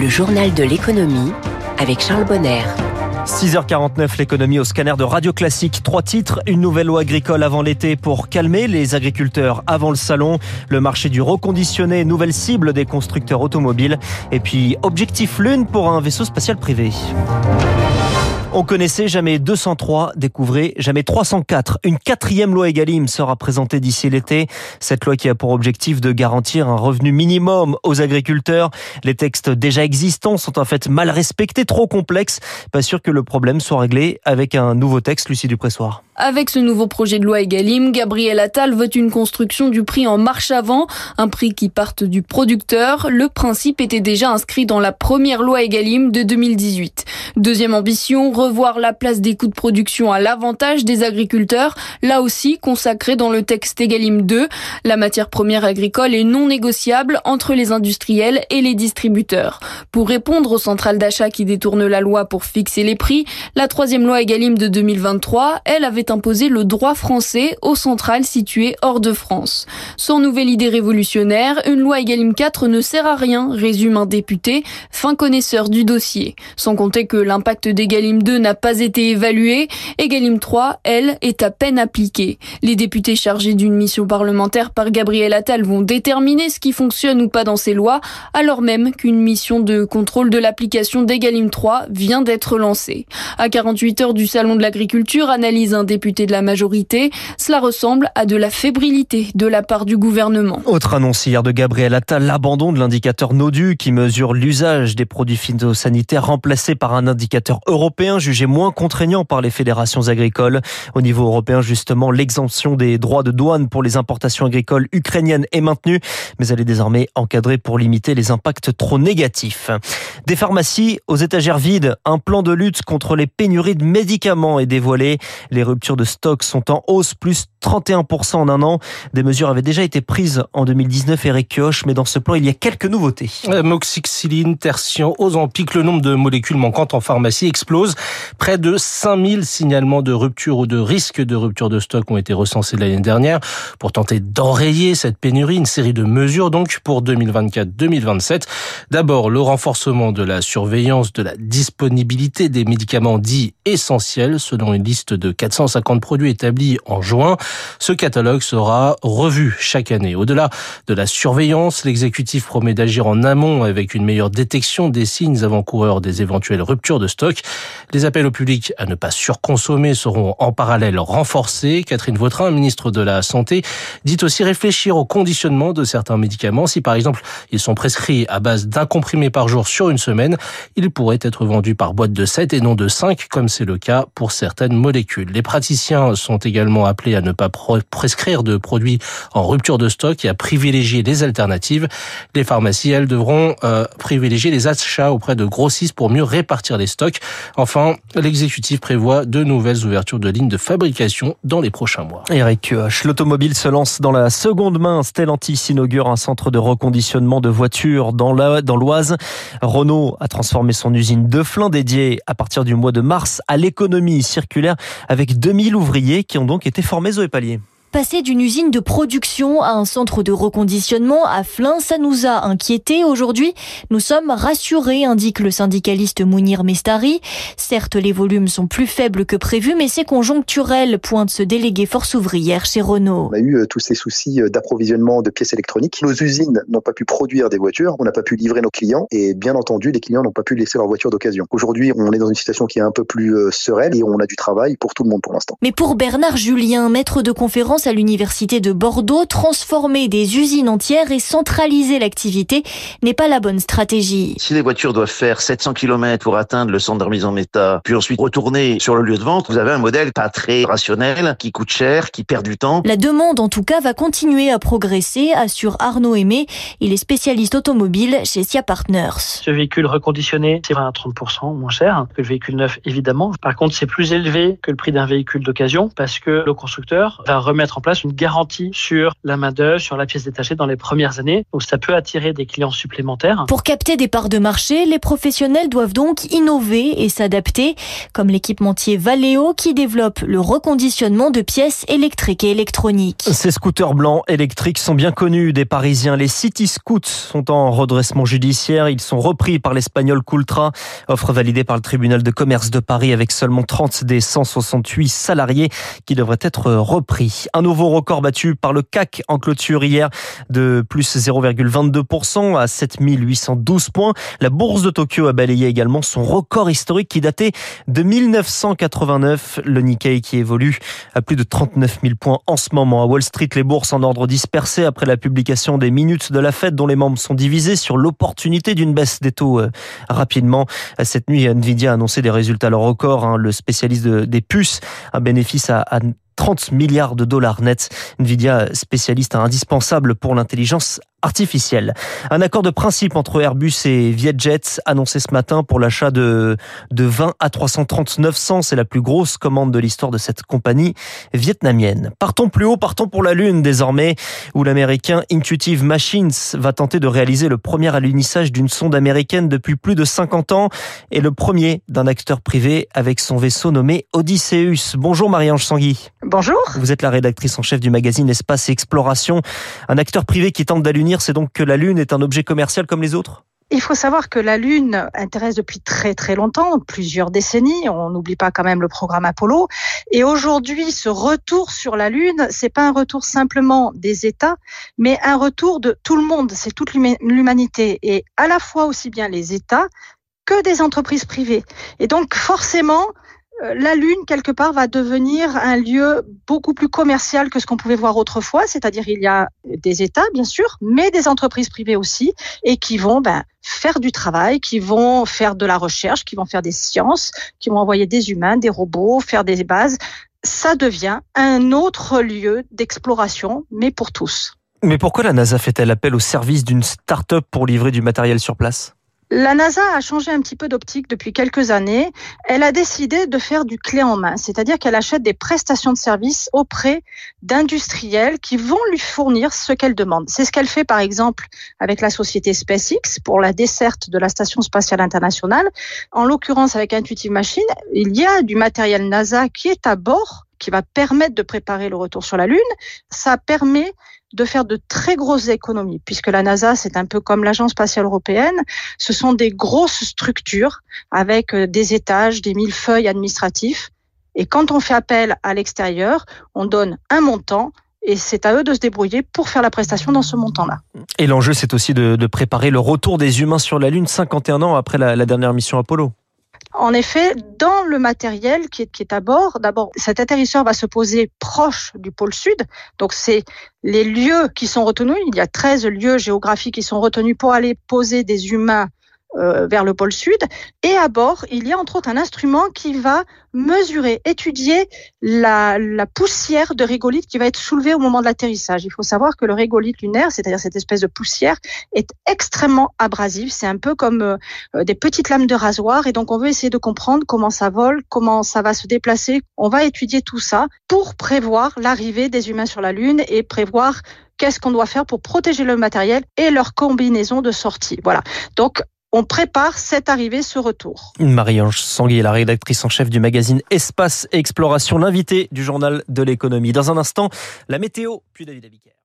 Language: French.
Le journal de l'économie avec Charles Bonner. 6h49, l'économie au scanner de Radio Classique. Trois titres, une nouvelle loi agricole avant l'été pour calmer les agriculteurs avant le salon, le marché du reconditionné, nouvelle cible des constructeurs automobiles, et puis objectif lune pour un vaisseau spatial privé. On connaissait jamais 203, découvrez jamais 304. Une quatrième loi Egalim sera présentée d'ici l'été. Cette loi qui a pour objectif de garantir un revenu minimum aux agriculteurs. Les textes déjà existants sont en fait mal respectés, trop complexes. Pas sûr que le problème soit réglé avec un nouveau texte, Lucie Dupressoir. Avec ce nouveau projet de loi Egalim, Gabriel Attal veut une construction du prix en marche avant, un prix qui parte du producteur. Le principe était déjà inscrit dans la première loi Egalim de 2018. Deuxième ambition, revoir la place des coûts de production à l'avantage des agriculteurs, là aussi consacré dans le texte Egalim 2. La matière première agricole est non négociable entre les industriels et les distributeurs. Pour répondre aux centrales d'achat qui détournent la loi pour fixer les prix, la troisième loi Egalim de 2023, elle avait imposer le droit français aux centrales situées hors de France. Sans nouvelle idée révolutionnaire, une loi Egalim 4 ne sert à rien, résume un député, fin connaisseur du dossier. Sans compter que l'impact d'Egalim 2 n'a pas été évalué, Egalim 3, elle, est à peine appliquée. Les députés chargés d'une mission parlementaire par Gabriel Attal vont déterminer ce qui fonctionne ou pas dans ces lois, alors même qu'une mission de contrôle de l'application d'Egalim 3 vient d'être lancée. À 48 heures du Salon de l'agriculture, analyse un député députés de la majorité. Cela ressemble à de la fébrilité de la part du gouvernement. Autre annonce hier de Gabriel Attal, l'abandon de l'indicateur NODU qui mesure l'usage des produits phytosanitaires remplacé par un indicateur européen jugé moins contraignant par les fédérations agricoles. Au niveau européen, justement, l'exemption des droits de douane pour les importations agricoles ukrainiennes est maintenue, mais elle est désormais encadrée pour limiter les impacts trop négatifs. Des pharmacies aux étagères vides, un plan de lutte contre les pénuries de médicaments est dévoilé. Les ruptures de stock sont en hausse, plus 31% en un an. Des mesures avaient déjà été prises en 2019, Eric Kioch, mais dans ce plan, il y a quelques nouveautés. Euh, moxicilline, tertian, Ozempic, le nombre de molécules manquantes en pharmacie explose. Près de 5000 signalements de rupture ou de risque de rupture de stock ont été recensés l'année dernière. Pour tenter d'enrayer cette pénurie, une série de mesures donc pour 2024-2027. D'abord, le renforcement de la surveillance de la disponibilité des médicaments dits essentiels selon une liste de 450 produits établis en juin. Ce catalogue sera revu chaque année. Au-delà de la surveillance, l'exécutif promet d'agir en amont avec une meilleure détection des signes avant-coureurs des éventuelles ruptures de stock. Les appels au public à ne pas surconsommer seront en parallèle renforcés. Catherine Vautrin, ministre de la Santé, dit aussi réfléchir au conditionnement de certains médicaments. Si par exemple ils sont prescrits à base d'un comprimé par jour sur une semaine, ils pourraient être vendus par boîte de 7 et non de 5 comme c'est le cas pour certaines molécules. Les praticiens sont également appelés à ne pas prescrire de produits en rupture de stock et à privilégier les alternatives. Les pharmacies, elles, devront euh, privilégier les achats auprès de grossistes pour mieux répartir les stocks. Enfin, l'exécutif prévoit de nouvelles ouvertures de lignes de fabrication dans les prochains mois. Eric l'automobile se lance dans la seconde main. Stellantis inaugure un centre de reconditionnement de voitures dans l'Oise. Renault a transformé son usine de Flin dédiée à partir du mois de mars à l'économie circulaire avec 2000 ouvriers qui ont donc été formés au Palier. Passer d'une usine de production à un centre de reconditionnement à Flins, ça nous a inquiétés. Aujourd'hui, nous sommes rassurés, indique le syndicaliste Mounir Mestari. Certes, les volumes sont plus faibles que prévu, mais c'est conjoncturel, pointe ce délégué force ouvrière chez Renault. On a eu euh, tous ces soucis euh, d'approvisionnement de pièces électroniques. Nos usines n'ont pas pu produire des voitures, on n'a pas pu livrer nos clients et bien entendu, les clients n'ont pas pu laisser leur voiture d'occasion. Aujourd'hui, on est dans une situation qui est un peu plus euh, sereine et on a du travail pour tout le monde pour l'instant. Mais pour Bernard Julien, maître de conférence à l'université de Bordeaux, transformer des usines entières et centraliser l'activité n'est pas la bonne stratégie. Si les voitures doivent faire 700 km pour atteindre le centre de remise en état, puis ensuite retourner sur le lieu de vente, vous avez un modèle pas très rationnel, qui coûte cher, qui perd du temps. La demande, en tout cas, va continuer à progresser, assure Arnaud Aimé. Il est spécialiste automobile chez SIA Partners. Ce véhicule reconditionné, c'est à 30% moins cher que le véhicule neuf, évidemment. Par contre, c'est plus élevé que le prix d'un véhicule d'occasion parce que le constructeur va remettre mettre en place une garantie sur la main-d'œuvre, sur la pièce détachée dans les premières années. Donc ça peut attirer des clients supplémentaires. Pour capter des parts de marché, les professionnels doivent donc innover et s'adapter, comme l'équipementier Valeo qui développe le reconditionnement de pièces électriques et électroniques. Ces scooters blancs électriques sont bien connus des Parisiens. Les City Scouts sont en redressement judiciaire. Ils sont repris par l'espagnol Coultra, offre validée par le tribunal de commerce de Paris avec seulement 30 des 168 salariés qui devraient être repris. Un nouveau record battu par le CAC en clôture hier de plus 0,22% à 7812 points. La bourse de Tokyo a balayé également son record historique qui datait de 1989. Le Nikkei qui évolue à plus de 39 000 points en ce moment. À Wall Street, les bourses en ordre dispersé après la publication des minutes de la fête dont les membres sont divisés sur l'opportunité d'une baisse des taux euh, rapidement. Cette nuit, Nvidia a annoncé des résultats leur record. Hein. Le spécialiste des puces, un bénéfice à 30 milliards de dollars nets. Nvidia, spécialiste indispensable pour l'intelligence artificielle. Un accord de principe entre Airbus et Vietjet annoncé ce matin pour l'achat de, de 20 à 330 900. C'est la plus grosse commande de l'histoire de cette compagnie vietnamienne. Partons plus haut, partons pour la Lune désormais, où l'américain Intuitive Machines va tenter de réaliser le premier alunissage d'une sonde américaine depuis plus de 50 ans et le premier d'un acteur privé avec son vaisseau nommé Odysseus. Bonjour Marie-Ange Sangui. Bonjour. Vous êtes la rédactrice en chef du magazine Espace et Exploration. Un acteur privé qui tente c'est donc que la Lune est un objet commercial comme les autres? Il faut savoir que la Lune intéresse depuis très très longtemps, plusieurs décennies. On n'oublie pas quand même le programme Apollo. Et aujourd'hui, ce retour sur la Lune, c'est pas un retour simplement des États, mais un retour de tout le monde. C'est toute l'humanité et à la fois aussi bien les États que des entreprises privées. Et donc forcément, la Lune, quelque part, va devenir un lieu beaucoup plus commercial que ce qu'on pouvait voir autrefois, c'est-à-dire il y a des États, bien sûr, mais des entreprises privées aussi, et qui vont ben, faire du travail, qui vont faire de la recherche, qui vont faire des sciences, qui vont envoyer des humains, des robots, faire des bases. Ça devient un autre lieu d'exploration, mais pour tous. Mais pourquoi la NASA fait-elle appel au service d'une start-up pour livrer du matériel sur place? La NASA a changé un petit peu d'optique depuis quelques années. Elle a décidé de faire du clé en main, c'est-à-dire qu'elle achète des prestations de services auprès d'industriels qui vont lui fournir ce qu'elle demande. C'est ce qu'elle fait par exemple avec la société SpaceX pour la desserte de la Station spatiale internationale. En l'occurrence avec Intuitive Machine, il y a du matériel NASA qui est à bord qui va permettre de préparer le retour sur la Lune. Ça permet de faire de très grosses économies, puisque la NASA, c'est un peu comme l'Agence spatiale européenne. Ce sont des grosses structures avec euh, des étages, des millefeuilles administratifs. Et quand on fait appel à l'extérieur, on donne un montant et c'est à eux de se débrouiller pour faire la prestation dans ce montant-là. Et l'enjeu, c'est aussi de, préparer le retour des humains sur la Lune 51 ans après la dernière mission Apollo. En effet, dans le matériel qui est, à bord, d'abord, cet atterrisseur va se poser proche du pôle sud. Donc, c'est les lieux qui sont retenus. Il y a 13 lieux géographiques qui sont retenus pour aller poser des humains euh, vers le pôle sud. Et à bord, il y a entre autres un instrument qui va mesurer, étudier la, la poussière de régolithe qui va être soulevée au moment de l'atterrissage. Il faut savoir que le régolithe lunaire, c'est-à-dire cette espèce de poussière, est extrêmement abrasive. C'est un peu comme euh, des petites lames de rasoir. Et donc, on veut essayer de comprendre comment ça vole, comment ça va se déplacer. On va étudier tout ça pour prévoir l'arrivée des humains sur la Lune et prévoir qu'est-ce qu'on doit faire pour protéger le matériel et leur combinaison de sortie. Voilà. Donc, on prépare cette arrivée, ce retour. Marie-Ange Sanguier, la rédactrice en chef du magazine Espace et Exploration, l'invité du journal de l'économie. Dans un instant, la météo, puis David Abiker.